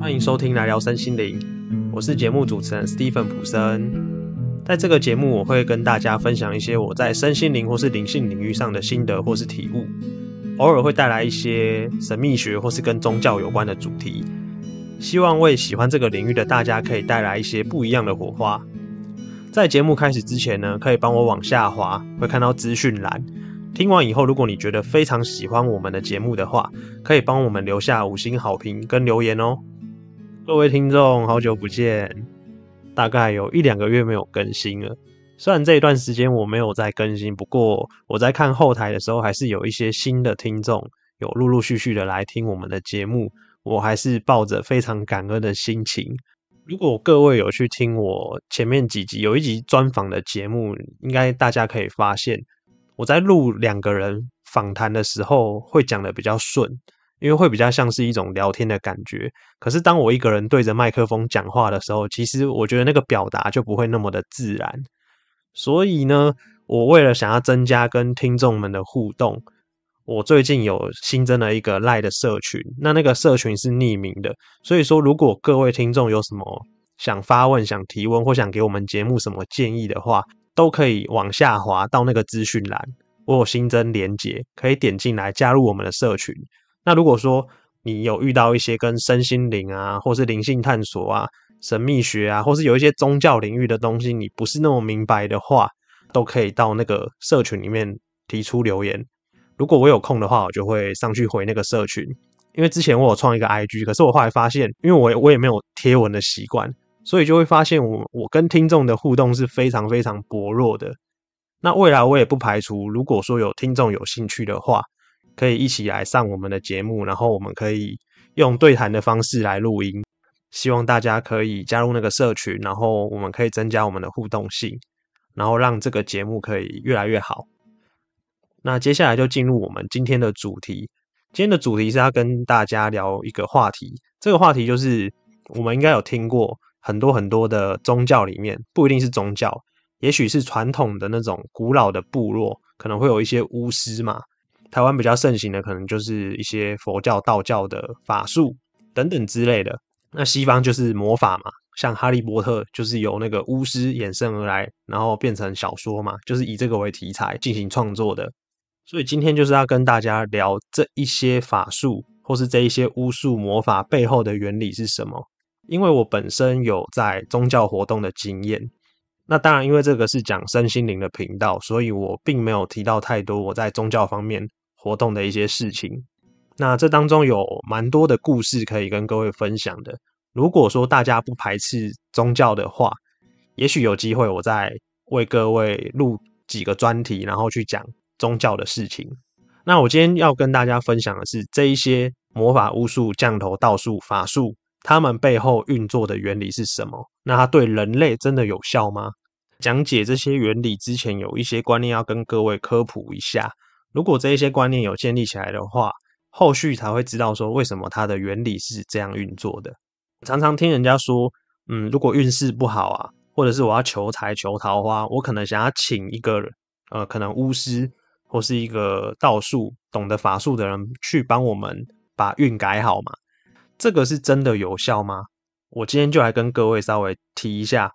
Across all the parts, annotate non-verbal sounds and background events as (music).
欢迎收听来聊身心灵，我是节目主持人 Stephen 普森。在这个节目，我会跟大家分享一些我在身心灵或是灵性领域上的心得或是体悟，偶尔会带来一些神秘学或是跟宗教有关的主题，希望为喜欢这个领域的大家可以带来一些不一样的火花。在节目开始之前呢，可以帮我往下滑，会看到资讯栏。听完以后，如果你觉得非常喜欢我们的节目的话，可以帮我们留下五星好评跟留言哦。各位听众，好久不见，大概有一两个月没有更新了。虽然这一段时间我没有在更新，不过我在看后台的时候，还是有一些新的听众有陆陆续续的来听我们的节目，我还是抱着非常感恩的心情。如果各位有去听我前面几集有一集专访的节目，应该大家可以发现。我在录两个人访谈的时候，会讲的比较顺，因为会比较像是一种聊天的感觉。可是当我一个人对着麦克风讲话的时候，其实我觉得那个表达就不会那么的自然。所以呢，我为了想要增加跟听众们的互动，我最近有新增了一个赖的社群。那那个社群是匿名的，所以说如果各位听众有什么想发问、想提问或想给我们节目什么建议的话，都可以往下滑到那个资讯栏，我有新增连接，可以点进来加入我们的社群。那如果说你有遇到一些跟身心灵啊，或是灵性探索啊、神秘学啊，或是有一些宗教领域的东西，你不是那么明白的话，都可以到那个社群里面提出留言。如果我有空的话，我就会上去回那个社群。因为之前我有创一个 IG，可是我后来发现，因为我我也没有贴文的习惯。所以就会发现，我我跟听众的互动是非常非常薄弱的。那未来我也不排除，如果说有听众有兴趣的话，可以一起来上我们的节目，然后我们可以用对谈的方式来录音。希望大家可以加入那个社群，然后我们可以增加我们的互动性，然后让这个节目可以越来越好。那接下来就进入我们今天的主题。今天的主题是要跟大家聊一个话题，这个话题就是我们应该有听过。很多很多的宗教里面，不一定是宗教，也许是传统的那种古老的部落，可能会有一些巫师嘛。台湾比较盛行的，可能就是一些佛教、道教的法术等等之类的。那西方就是魔法嘛，像哈利波特就是由那个巫师衍生而来，然后变成小说嘛，(laughs) 就是以这个为题材进行创作的。所以今天就是要跟大家聊这一些法术，或是这一些巫术魔法背后的原理是什么。因为我本身有在宗教活动的经验，那当然，因为这个是讲身心灵的频道，所以我并没有提到太多我在宗教方面活动的一些事情。那这当中有蛮多的故事可以跟各位分享的。如果说大家不排斥宗教的话，也许有机会我再为各位录几个专题，然后去讲宗教的事情。那我今天要跟大家分享的是这一些魔法、巫术、降头、道术、法术。它们背后运作的原理是什么？那它对人类真的有效吗？讲解这些原理之前，有一些观念要跟各位科普一下。如果这一些观念有建立起来的话，后续才会知道说为什么它的原理是这样运作的。常常听人家说，嗯，如果运势不好啊，或者是我要求财求桃花，我可能想要请一个呃，可能巫师或是一个道术懂得法术的人去帮我们把运改好嘛。这个是真的有效吗？我今天就来跟各位稍微提一下，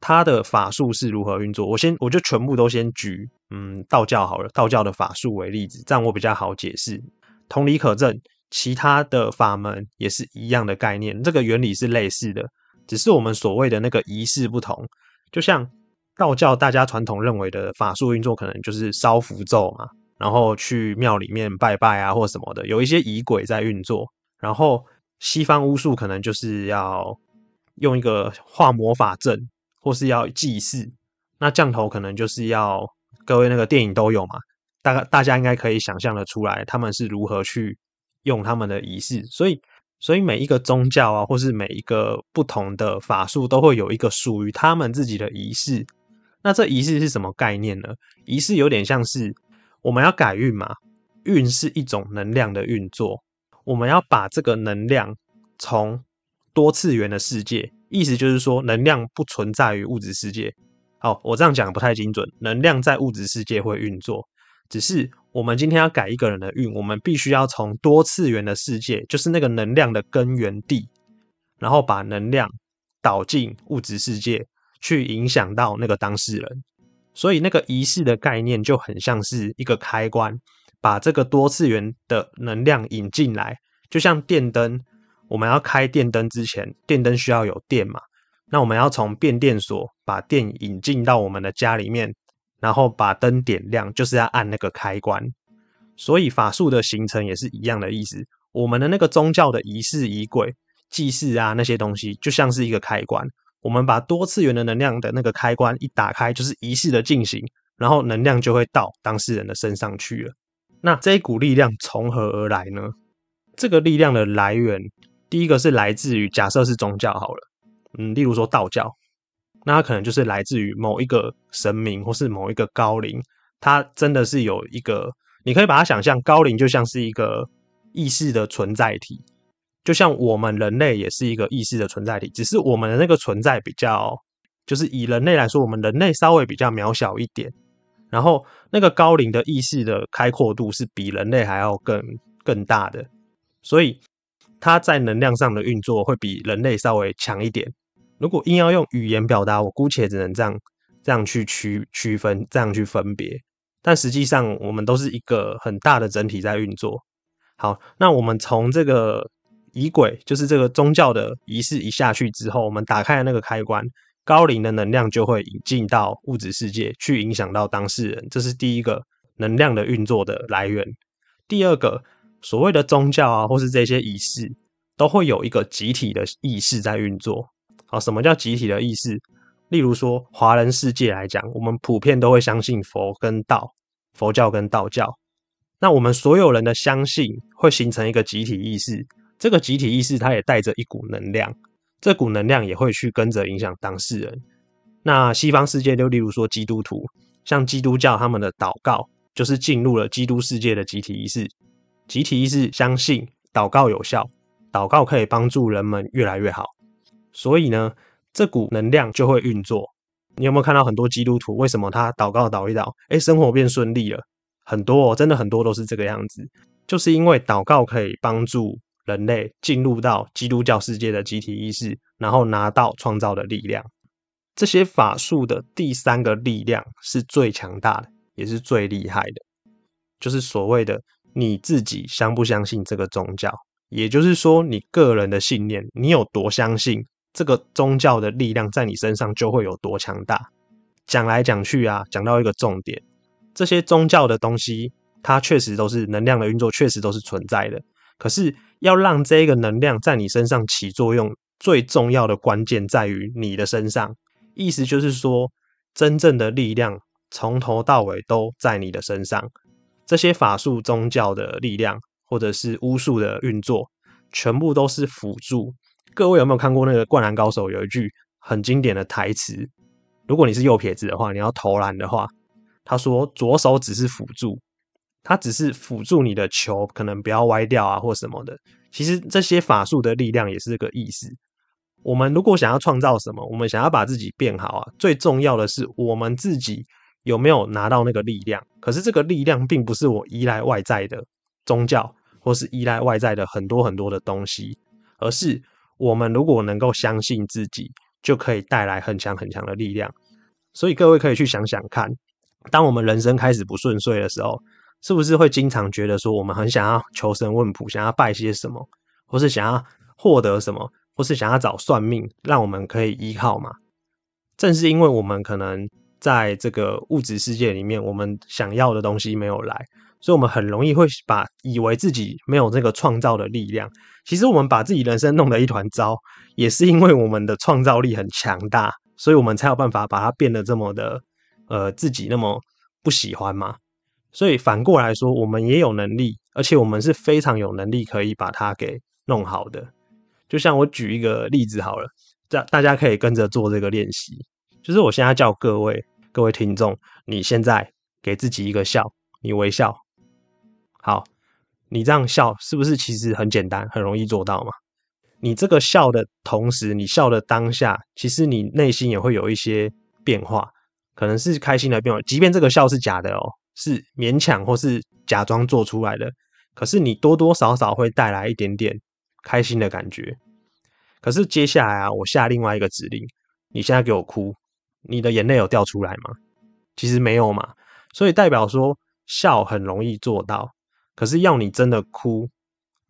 他的法术是如何运作。我先我就全部都先举，嗯，道教好了，道教的法术为例子，这样我比较好解释。同理可证，其他的法门也是一样的概念，这个原理是类似的，只是我们所谓的那个仪式不同。就像道教大家传统认为的法术运作，可能就是烧符咒嘛，然后去庙里面拜拜啊，或什么的，有一些仪轨在运作，然后。西方巫术可能就是要用一个画魔法阵，或是要祭祀。那降头可能就是要各位那个电影都有嘛，大概大家应该可以想象的出来，他们是如何去用他们的仪式。所以，所以每一个宗教啊，或是每一个不同的法术，都会有一个属于他们自己的仪式。那这仪式是什么概念呢？仪式有点像是我们要改运嘛，运是一种能量的运作。我们要把这个能量从多次元的世界，意思就是说，能量不存在于物质世界。好，我这样讲不太精准。能量在物质世界会运作，只是我们今天要改一个人的运，我们必须要从多次元的世界，就是那个能量的根源地，然后把能量导进物质世界，去影响到那个当事人。所以那个仪式的概念就很像是一个开关，把这个多次元的能量引进来，就像电灯，我们要开电灯之前，电灯需要有电嘛？那我们要从变电所把电引进到我们的家里面，然后把灯点亮，就是要按那个开关。所以法术的形成也是一样的意思。我们的那个宗教的仪式、仪轨、祭祀啊，那些东西就像是一个开关。我们把多次元的能量的那个开关一打开，就是仪式的进行，然后能量就会到当事人的身上去了。那这一股力量从何而来呢？这个力量的来源，第一个是来自于假设是宗教好了，嗯，例如说道教，那它可能就是来自于某一个神明或是某一个高灵，它真的是有一个。你可以把它想象，高龄就像是一个意识的存在体，就像我们人类也是一个意识的存在体，只是我们的那个存在比较，就是以人类来说，我们人类稍微比较渺小一点，然后那个高龄的意识的开阔度是比人类还要更更大的，所以它在能量上的运作会比人类稍微强一点。如果硬要用语言表达，我姑且只能这样这样去区区分，这样去分别。但实际上，我们都是一个很大的整体在运作。好，那我们从这个仪轨，就是这个宗教的仪式一下去之后，我们打开那个开关，高龄的能量就会引进到物质世界，去影响到当事人。这是第一个能量的运作的来源。第二个，所谓的宗教啊，或是这些仪式，都会有一个集体的意识在运作。啊，什么叫集体的意识？例如说，华人世界来讲，我们普遍都会相信佛跟道，佛教跟道教。那我们所有人的相信会形成一个集体意识，这个集体意识它也带着一股能量，这股能量也会去跟着影响当事人。那西方世界就例如说基督徒，像基督教他们的祷告就是进入了基督世界的集体意识，集体意识相信祷告有效，祷告可以帮助人们越来越好，所以呢。这股能量就会运作。你有没有看到很多基督徒？为什么他祷告祷一祷，哎，生活变顺利了？很多哦，真的很多都是这个样子，就是因为祷告可以帮助人类进入到基督教世界的集体意识，然后拿到创造的力量。这些法术的第三个力量是最强大的，也是最厉害的，就是所谓的你自己相不相信这个宗教，也就是说你个人的信念，你有多相信。这个宗教的力量在你身上就会有多强大。讲来讲去啊，讲到一个重点，这些宗教的东西，它确实都是能量的运作，确实都是存在的。可是要让这个能量在你身上起作用，最重要的关键在于你的身上。意思就是说，真正的力量从头到尾都在你的身上。这些法术宗教的力量，或者是巫术的运作，全部都是辅助。各位有没有看过那个《灌篮高手》有一句很经典的台词？如果你是右撇子的话，你要投篮的话，他说左手只是辅助，他只是辅助你的球可能不要歪掉啊或什么的。其实这些法术的力量也是这个意思。我们如果想要创造什么，我们想要把自己变好啊，最重要的是我们自己有没有拿到那个力量。可是这个力量并不是我依赖外在的宗教，或是依赖外在的很多很多的东西，而是。我们如果能够相信自己，就可以带来很强很强的力量。所以各位可以去想想看，当我们人生开始不顺遂的时候，是不是会经常觉得说，我们很想要求神问卜，想要拜些什么，或是想要获得什么，或是想要找算命，让我们可以依靠嘛？正是因为我们可能在这个物质世界里面，我们想要的东西没有来。所以，我们很容易会把以为自己没有这个创造的力量。其实，我们把自己人生弄得一团糟，也是因为我们的创造力很强大，所以我们才有办法把它变得这么的，呃，自己那么不喜欢嘛。所以反过来说，我们也有能力，而且我们是非常有能力可以把它给弄好的。就像我举一个例子好了，大大家可以跟着做这个练习。就是我现在叫各位各位听众，你现在给自己一个笑，你微笑。好，你这样笑是不是其实很简单，很容易做到嘛？你这个笑的同时，你笑的当下，其实你内心也会有一些变化，可能是开心的变化。即便这个笑是假的哦，是勉强或是假装做出来的，可是你多多少少会带来一点点开心的感觉。可是接下来啊，我下另外一个指令，你现在给我哭，你的眼泪有掉出来吗？其实没有嘛，所以代表说笑很容易做到，可是要你真的哭，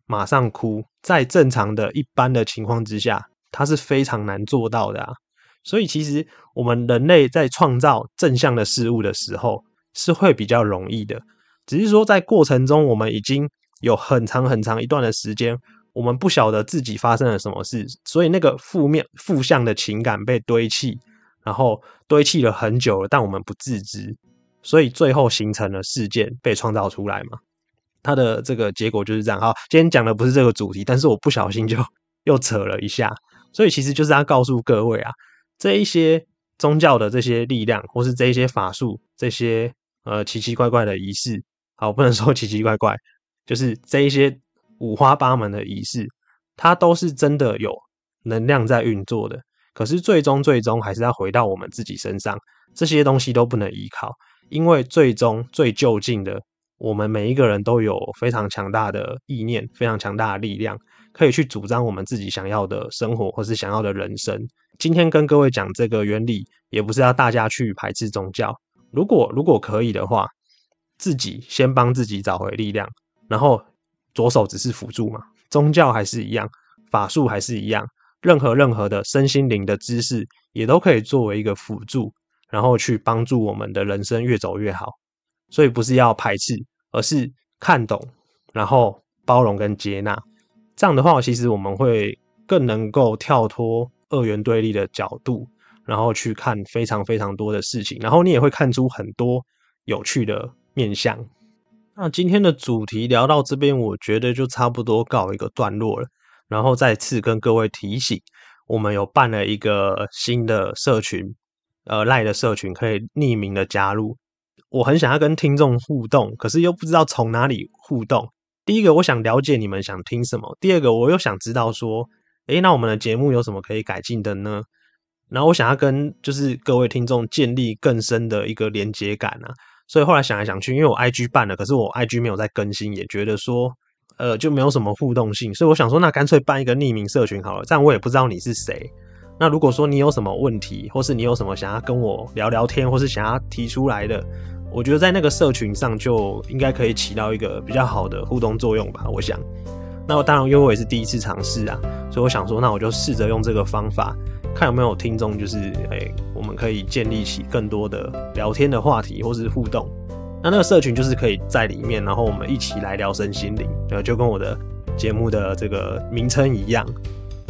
马上哭，在正常的一般的情况之下，它是非常难做到的啊。所以其实我们人类在创造正向的事物的时候，是会比较容易的，只是说在过程中，我们已经有很长很长一段的时间，我们不晓得自己发生了什么事，所以那个负面负向的情感被堆砌。然后堆砌了很久了，但我们不自知，所以最后形成了事件被创造出来嘛？它的这个结果就是这样。好，今天讲的不是这个主题，但是我不小心就又扯了一下，所以其实就是要告诉各位啊，这一些宗教的这些力量，或是这一些法术，这些呃奇奇怪怪的仪式，好，不能说 (laughs) 奇奇怪怪，就是这一些五花八门的仪式，它都是真的有能量在运作的。可是最终最终还是要回到我们自己身上，这些东西都不能依靠，因为最终最就近的，我们每一个人都有非常强大的意念，非常强大的力量，可以去主张我们自己想要的生活或是想要的人生。今天跟各位讲这个原理，也不是要大家去排斥宗教。如果如果可以的话，自己先帮自己找回力量，然后左手只是辅助嘛，宗教还是一样，法术还是一样。任何任何的身心灵的知识，也都可以作为一个辅助，然后去帮助我们的人生越走越好。所以不是要排斥，而是看懂，然后包容跟接纳。这样的话，其实我们会更能够跳脱二元对立的角度，然后去看非常非常多的事情。然后你也会看出很多有趣的面相。那今天的主题聊到这边，我觉得就差不多告一个段落了。然后再次跟各位提醒，我们有办了一个新的社群，呃，赖的社群可以匿名的加入。我很想要跟听众互动，可是又不知道从哪里互动。第一个，我想了解你们想听什么；第二个，我又想知道说，诶，那我们的节目有什么可以改进的呢？然后我想要跟就是各位听众建立更深的一个连接感啊。所以后来想来想去，因为我 IG 办了，可是我 IG 没有在更新，也觉得说。呃，就没有什么互动性，所以我想说，那干脆办一个匿名社群好了，这样我也不知道你是谁。那如果说你有什么问题，或是你有什么想要跟我聊聊天，或是想要提出来的，我觉得在那个社群上就应该可以起到一个比较好的互动作用吧。我想，那我当然因为我也是第一次尝试啊，所以我想说，那我就试着用这个方法，看有没有听众，就是哎，我们可以建立起更多的聊天的话题或是互动。那那个社群就是可以在里面，然后我们一起来聊身心灵，就就跟我的节目的这个名称一样，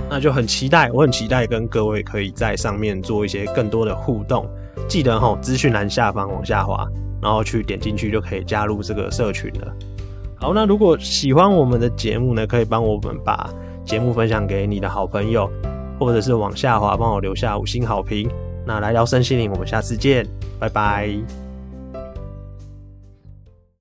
那就很期待，我很期待跟各位可以在上面做一些更多的互动。记得哈，资讯栏下方往下滑，然后去点进去就可以加入这个社群了。好，那如果喜欢我们的节目呢，可以帮我们把节目分享给你的好朋友，或者是往下滑帮我留下五星好评。那来聊身心灵，我们下次见，拜拜。